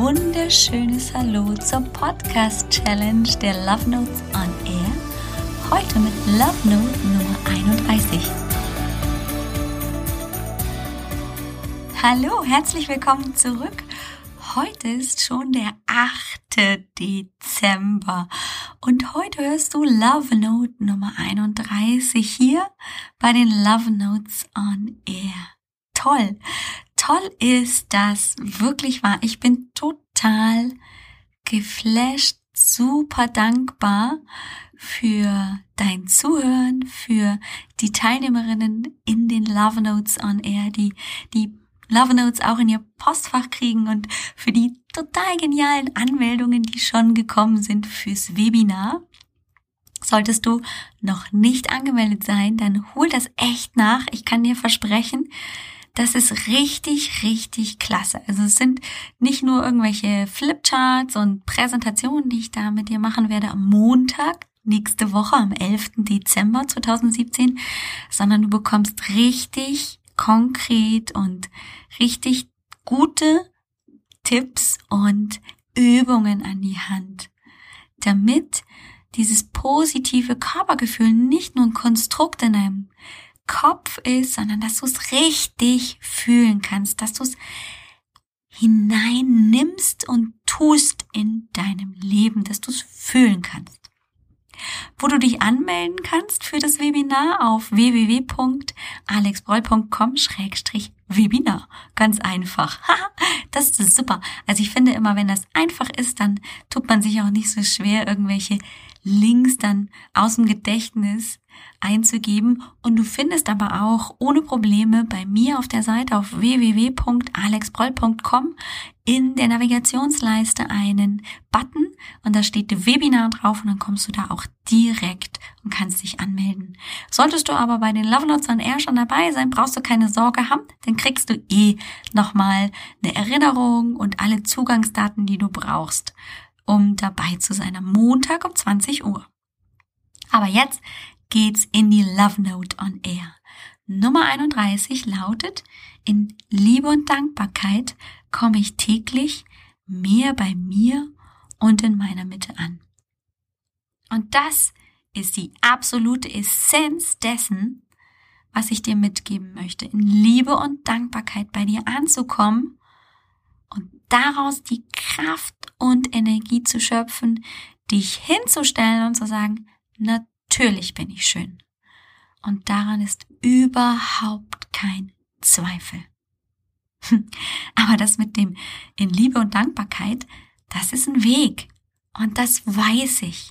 wunderschönes Hallo zur Podcast Challenge der Love Notes on Air. Heute mit Love Note Nummer 31. Hallo, herzlich willkommen zurück. Heute ist schon der 8. Dezember und heute hörst du Love Note Nummer 31 hier bei den Love Notes on Air. Toll toll ist das wirklich wahr. Ich bin total geflasht, super dankbar für dein Zuhören, für die Teilnehmerinnen in den Love Notes on Air, die die Love Notes auch in ihr Postfach kriegen und für die total genialen Anmeldungen, die schon gekommen sind fürs Webinar. Solltest du noch nicht angemeldet sein, dann hol das echt nach. Ich kann dir versprechen, das ist richtig, richtig klasse. Also es sind nicht nur irgendwelche Flipcharts und Präsentationen, die ich da mit dir machen werde am Montag, nächste Woche, am 11. Dezember 2017, sondern du bekommst richtig konkret und richtig gute Tipps und Übungen an die Hand, damit dieses positive Körpergefühl nicht nur ein Konstrukt in einem Kopf ist, sondern dass du es richtig fühlen kannst, dass du es hineinnimmst und tust in deinem Leben, dass du es fühlen kannst. Wo du dich anmelden kannst für das Webinar auf www.alexbroll.com-webinar. Ganz einfach. das ist super. Also ich finde immer, wenn das einfach ist, dann tut man sich auch nicht so schwer, irgendwelche Links dann aus dem Gedächtnis einzugeben und du findest aber auch ohne Probleme bei mir auf der Seite auf www.alexbroll.com in der Navigationsleiste einen Button und da steht Webinar drauf und dann kommst du da auch direkt und kannst dich anmelden. Solltest du aber bei den Love Notes on Air schon dabei sein, brauchst du keine Sorge haben, dann kriegst du eh nochmal eine Erinnerung und alle Zugangsdaten, die du brauchst um dabei zu sein am Montag um 20 Uhr. Aber jetzt geht's in die Love Note on Air. Nummer 31 lautet, in Liebe und Dankbarkeit komme ich täglich mehr bei mir und in meiner Mitte an. Und das ist die absolute Essenz dessen, was ich dir mitgeben möchte. In Liebe und Dankbarkeit bei dir anzukommen und daraus die Kraft und Energie zu schöpfen, dich hinzustellen und zu sagen, natürlich bin ich schön. Und daran ist überhaupt kein Zweifel. Aber das mit dem in Liebe und Dankbarkeit, das ist ein Weg. Und das weiß ich.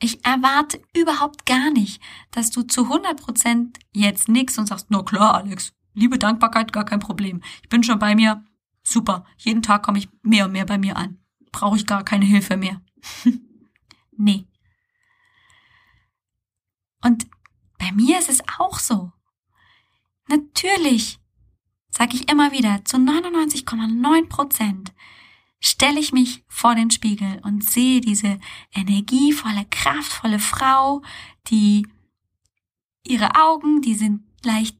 Ich erwarte überhaupt gar nicht, dass du zu 100 Prozent jetzt nix und sagst, na klar, Alex, Liebe, Dankbarkeit, gar kein Problem. Ich bin schon bei mir, Super, jeden Tag komme ich mehr und mehr bei mir an. Brauche ich gar keine Hilfe mehr. nee. Und bei mir ist es auch so. Natürlich, sage ich immer wieder, zu 99,9 Prozent stelle ich mich vor den Spiegel und sehe diese energievolle, kraftvolle Frau, die ihre Augen, die sind leicht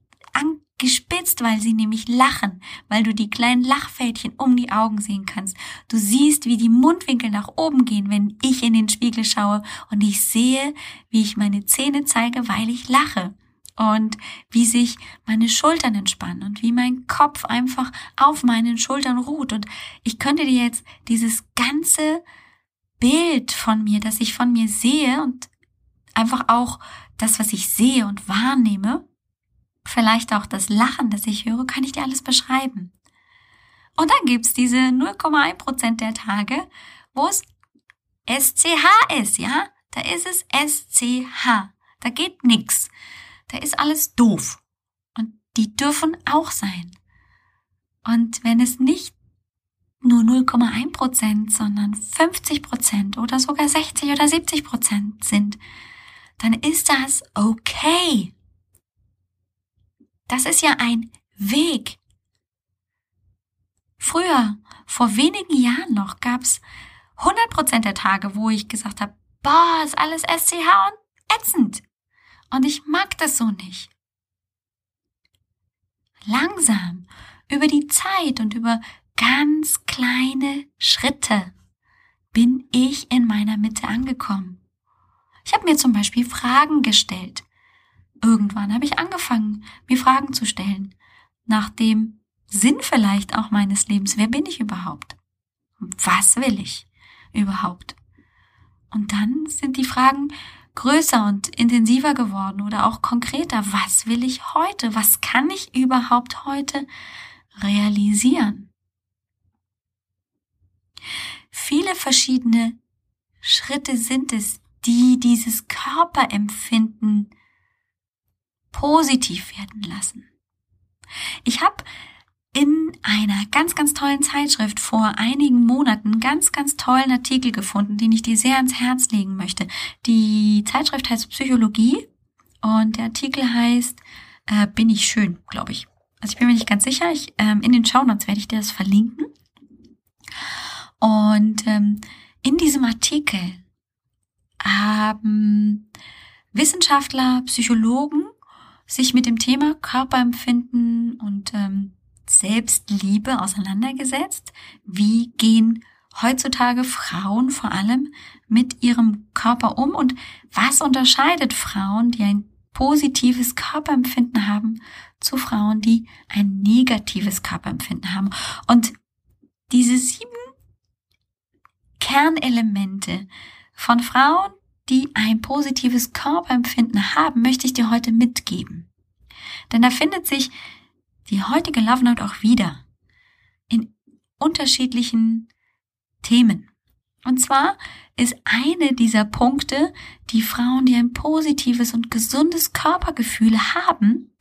gespitzt, weil sie nämlich lachen, weil du die kleinen Lachfältchen um die Augen sehen kannst. Du siehst, wie die Mundwinkel nach oben gehen, wenn ich in den Spiegel schaue. Und ich sehe, wie ich meine Zähne zeige, weil ich lache. Und wie sich meine Schultern entspannen und wie mein Kopf einfach auf meinen Schultern ruht. Und ich könnte dir jetzt dieses ganze Bild von mir, das ich von mir sehe und einfach auch das, was ich sehe und wahrnehme, vielleicht auch das Lachen, das ich höre, kann ich dir alles beschreiben. Und dann gibt's diese 0,1 Prozent der Tage, wo es SCH ist, ja? Da ist es SCH. Da geht nix. Da ist alles doof. Und die dürfen auch sein. Und wenn es nicht nur 0,1 Prozent, sondern 50 Prozent oder sogar 60 oder 70 Prozent sind, dann ist das okay. Das ist ja ein Weg. Früher, vor wenigen Jahren noch, gab's 100% der Tage, wo ich gesagt habe, boah, ist alles SCH und ätzend. Und ich mag das so nicht. Langsam, über die Zeit und über ganz kleine Schritte bin ich in meiner Mitte angekommen. Ich habe mir zum Beispiel Fragen gestellt. Irgendwann habe ich angefangen, mir Fragen zu stellen. Nach dem Sinn vielleicht auch meines Lebens. Wer bin ich überhaupt? Was will ich überhaupt? Und dann sind die Fragen größer und intensiver geworden oder auch konkreter. Was will ich heute? Was kann ich überhaupt heute realisieren? Viele verschiedene Schritte sind es, die dieses Körperempfinden positiv werden lassen. Ich habe in einer ganz, ganz tollen Zeitschrift vor einigen Monaten ganz, ganz tollen Artikel gefunden, den ich dir sehr ans Herz legen möchte. Die Zeitschrift heißt Psychologie und der Artikel heißt äh, Bin ich schön, glaube ich. Also ich bin mir nicht ganz sicher. Ich, ähm, in den Shownotes werde ich dir das verlinken. Und ähm, in diesem Artikel haben Wissenschaftler, Psychologen sich mit dem Thema Körperempfinden und ähm, Selbstliebe auseinandergesetzt. Wie gehen heutzutage Frauen vor allem mit ihrem Körper um und was unterscheidet Frauen, die ein positives Körperempfinden haben, zu Frauen, die ein negatives Körperempfinden haben. Und diese sieben Kernelemente von Frauen, die ein positives Körperempfinden haben, möchte ich dir heute mitgeben. Denn da findet sich die heutige Love Note auch wieder in unterschiedlichen Themen. Und zwar ist eine dieser Punkte, die Frauen, die ein positives und gesundes Körpergefühl haben,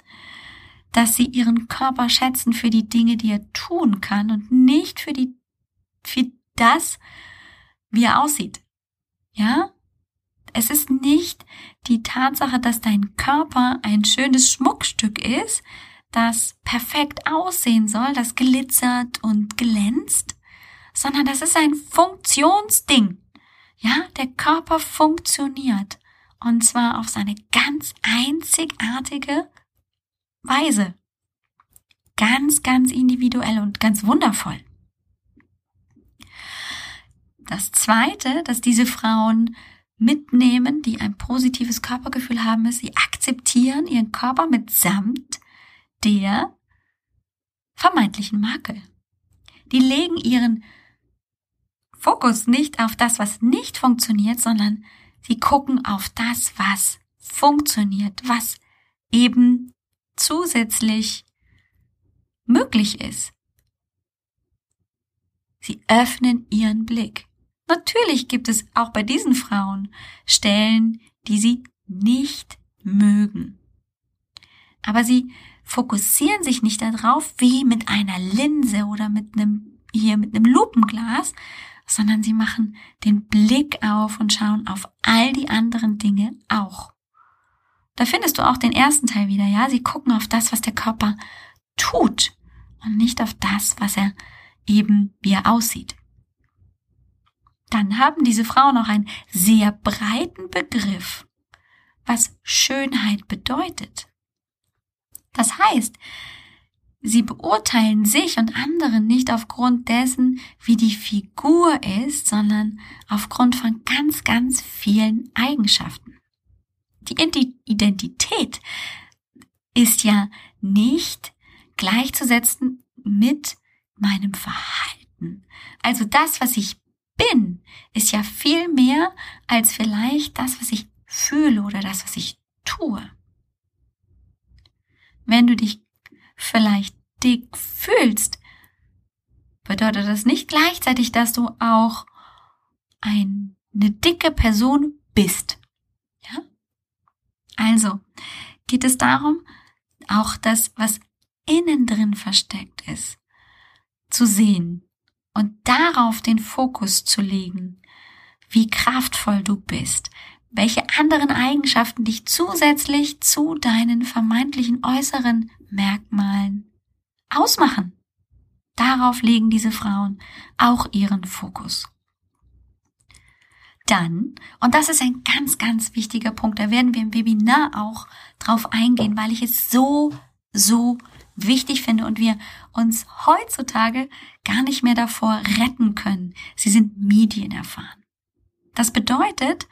dass sie ihren Körper schätzen für die Dinge, die er tun kann und nicht für die, für das, wie er aussieht. Ja? Es ist nicht die Tatsache, dass dein Körper ein schönes Schmuckstück ist, das perfekt aussehen soll, das glitzert und glänzt, sondern das ist ein Funktionsding. Ja, der Körper funktioniert. Und zwar auf seine ganz einzigartige Weise. Ganz, ganz individuell und ganz wundervoll. Das zweite, dass diese Frauen mitnehmen, die ein positives Körpergefühl haben, ist, sie akzeptieren ihren Körper mitsamt der vermeintlichen Makel. Die legen ihren Fokus nicht auf das, was nicht funktioniert, sondern sie gucken auf das, was funktioniert, was eben zusätzlich möglich ist. Sie öffnen ihren Blick. Natürlich gibt es auch bei diesen Frauen Stellen, die sie nicht mögen. Aber sie fokussieren sich nicht darauf wie mit einer Linse oder mit einem, hier mit einem Lupenglas, sondern sie machen den Blick auf und schauen auf all die anderen Dinge auch. Da findest du auch den ersten Teil wieder, ja? Sie gucken auf das, was der Körper tut und nicht auf das, was er eben, wie er aussieht. Dann haben diese Frauen auch einen sehr breiten Begriff, was Schönheit bedeutet. Das heißt, sie beurteilen sich und andere nicht aufgrund dessen, wie die Figur ist, sondern aufgrund von ganz, ganz vielen Eigenschaften. Die Identität ist ja nicht gleichzusetzen mit meinem Verhalten. Also das, was ich bin, ist ja viel mehr als vielleicht das, was ich fühle oder das, was ich tue. Wenn du dich vielleicht dick fühlst, bedeutet das nicht gleichzeitig, dass du auch eine dicke Person bist. Ja? Also geht es darum, auch das, was innen drin versteckt ist, zu sehen und darauf den Fokus zu legen, wie kraftvoll du bist, welche anderen Eigenschaften dich zusätzlich zu deinen vermeintlichen äußeren Merkmalen ausmachen. Darauf legen diese Frauen auch ihren Fokus. Dann, und das ist ein ganz, ganz wichtiger Punkt, da werden wir im Webinar auch drauf eingehen, weil ich es so, so wichtig finde und wir uns heutzutage gar nicht mehr davor retten können. Sie sind medienerfahren. Das bedeutet,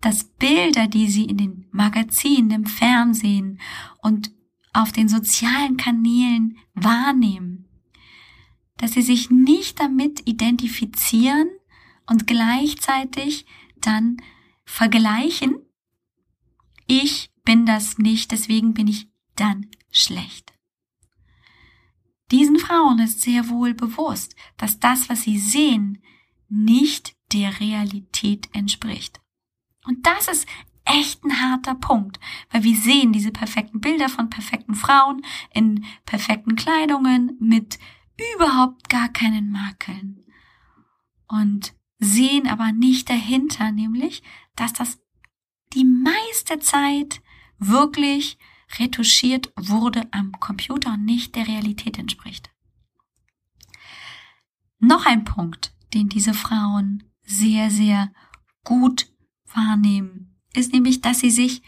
dass Bilder, die sie in den Magazinen, im Fernsehen und auf den sozialen Kanälen wahrnehmen, dass sie sich nicht damit identifizieren und gleichzeitig dann vergleichen, ich bin das nicht, deswegen bin ich dann schlecht. Diesen Frauen ist sehr wohl bewusst, dass das, was sie sehen, nicht der Realität entspricht. Und das ist echt ein harter Punkt, weil wir sehen diese perfekten Bilder von perfekten Frauen in perfekten Kleidungen mit überhaupt gar keinen Makeln und sehen aber nicht dahinter, nämlich, dass das die meiste Zeit wirklich retuschiert wurde am Computer und nicht der Realität entspricht. Noch ein Punkt, den diese Frauen sehr, sehr gut wahrnehmen, ist nämlich, dass sie sich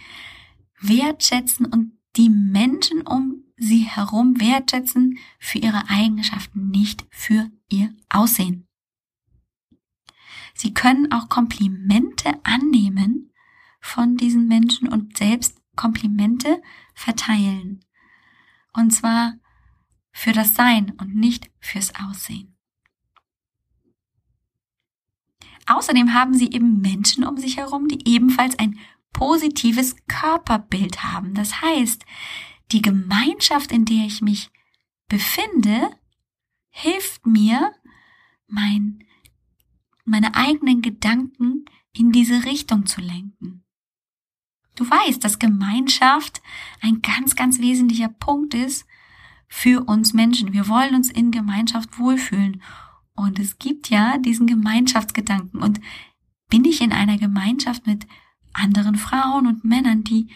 wertschätzen und die Menschen um sie herum wertschätzen für ihre Eigenschaften, nicht für ihr Aussehen. Sie können auch Komplimente annehmen von diesen Menschen und selbst Komplimente verteilen. Und zwar für das Sein und nicht fürs Aussehen. Außerdem haben sie eben Menschen um sich herum, die ebenfalls ein positives Körperbild haben. Das heißt, die Gemeinschaft, in der ich mich befinde, hilft mir, mein, meine eigenen Gedanken in diese Richtung zu lenken. Du weißt, dass Gemeinschaft ein ganz, ganz wesentlicher Punkt ist für uns Menschen. Wir wollen uns in Gemeinschaft wohlfühlen. Und es gibt ja diesen Gemeinschaftsgedanken. Und bin ich in einer Gemeinschaft mit anderen Frauen und Männern, die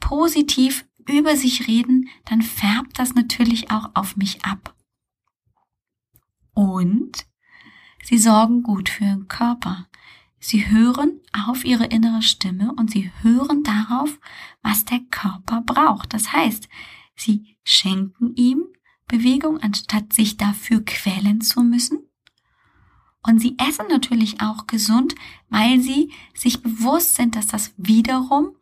positiv über sich reden, dann färbt das natürlich auch auf mich ab. Und sie sorgen gut für den Körper. Sie hören auf ihre innere Stimme und sie hören darauf, was der Körper braucht. Das heißt, sie schenken ihm Bewegung, anstatt sich dafür quälen zu müssen. Und sie essen natürlich auch gesund, weil sie sich bewusst sind, dass das wiederum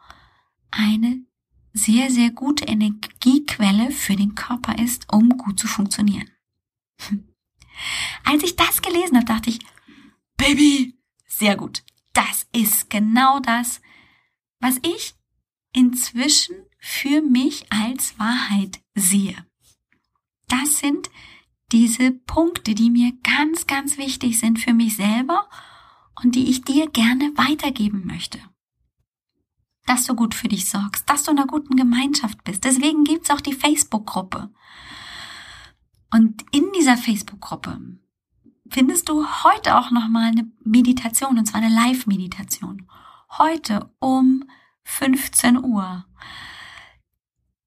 eine sehr, sehr gute Energiequelle für den Körper ist, um gut zu funktionieren. Als ich das gelesen habe, dachte ich, Baby, sehr gut. Das ist genau das, was ich inzwischen für mich als Wahrheit sehe. Das sind diese Punkte, die mir ganz, ganz wichtig sind für mich selber und die ich dir gerne weitergeben möchte. Dass du gut für dich sorgst, dass du in einer guten Gemeinschaft bist. Deswegen gibt's auch die Facebook-Gruppe. Und in dieser Facebook-Gruppe findest du heute auch nochmal eine Meditation, und zwar eine Live-Meditation. Heute um 15 Uhr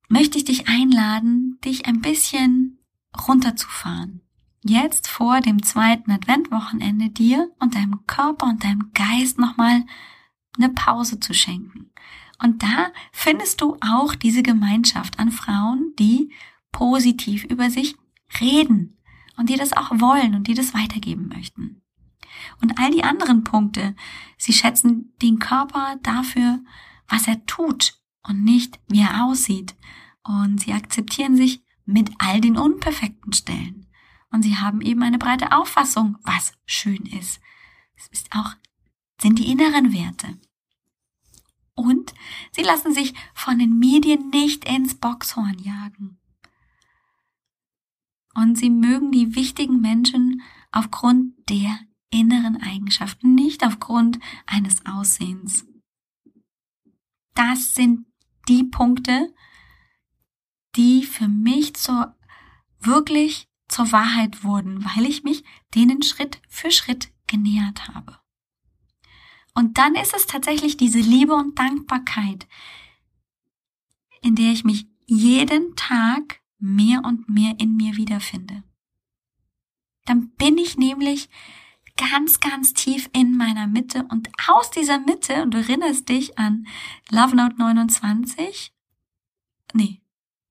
möchte ich dich einladen, dich ein bisschen runterzufahren. Jetzt vor dem zweiten Adventwochenende dir und deinem Körper und deinem Geist nochmal eine Pause zu schenken. Und da findest du auch diese Gemeinschaft an Frauen, die positiv über sich reden, und die das auch wollen und die das weitergeben möchten. Und all die anderen Punkte, sie schätzen den Körper dafür, was er tut und nicht, wie er aussieht. Und sie akzeptieren sich mit all den unperfekten Stellen. Und sie haben eben eine breite Auffassung, was schön ist. Es ist auch, sind die inneren Werte. Und sie lassen sich von den Medien nicht ins Boxhorn jagen und sie mögen die wichtigen Menschen aufgrund der inneren Eigenschaften, nicht aufgrund eines Aussehens. Das sind die Punkte, die für mich zur wirklich zur Wahrheit wurden, weil ich mich denen Schritt für Schritt genähert habe. Und dann ist es tatsächlich diese Liebe und Dankbarkeit, in der ich mich jeden Tag mehr und mehr in mir wiederfinde. Dann bin ich nämlich ganz, ganz tief in meiner Mitte und aus dieser Mitte, und du erinnerst dich an Love Note 29, nee,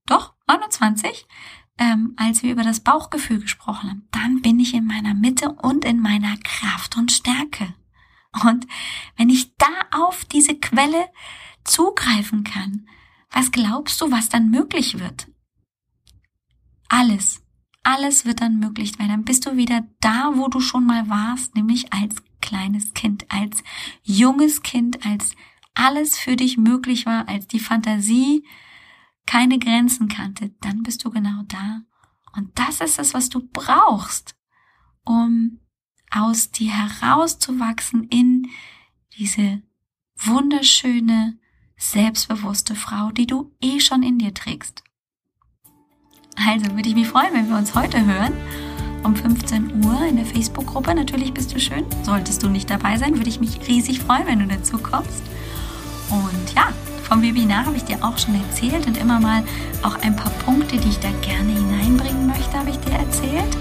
doch, 29, ähm, als wir über das Bauchgefühl gesprochen haben, dann bin ich in meiner Mitte und in meiner Kraft und Stärke. Und wenn ich da auf diese Quelle zugreifen kann, was glaubst du, was dann möglich wird? Alles. Alles wird dann möglich, weil dann bist du wieder da, wo du schon mal warst, nämlich als kleines Kind, als junges Kind, als alles für dich möglich war, als die Fantasie keine Grenzen kannte, dann bist du genau da. Und das ist es, was du brauchst, um aus dir herauszuwachsen in diese wunderschöne, selbstbewusste Frau, die du eh schon in dir trägst. Also würde ich mich freuen, wenn wir uns heute hören um 15 Uhr in der Facebook-Gruppe. Natürlich bist du schön. Solltest du nicht dabei sein, würde ich mich riesig freuen, wenn du dazu kommst. Und ja, vom Webinar habe ich dir auch schon erzählt und immer mal auch ein paar Punkte, die ich da gerne hineinbringen möchte, habe ich dir erzählt.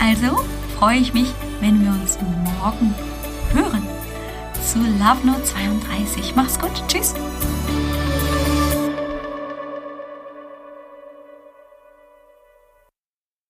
Also freue ich mich, wenn wir uns morgen hören zu Love Note 32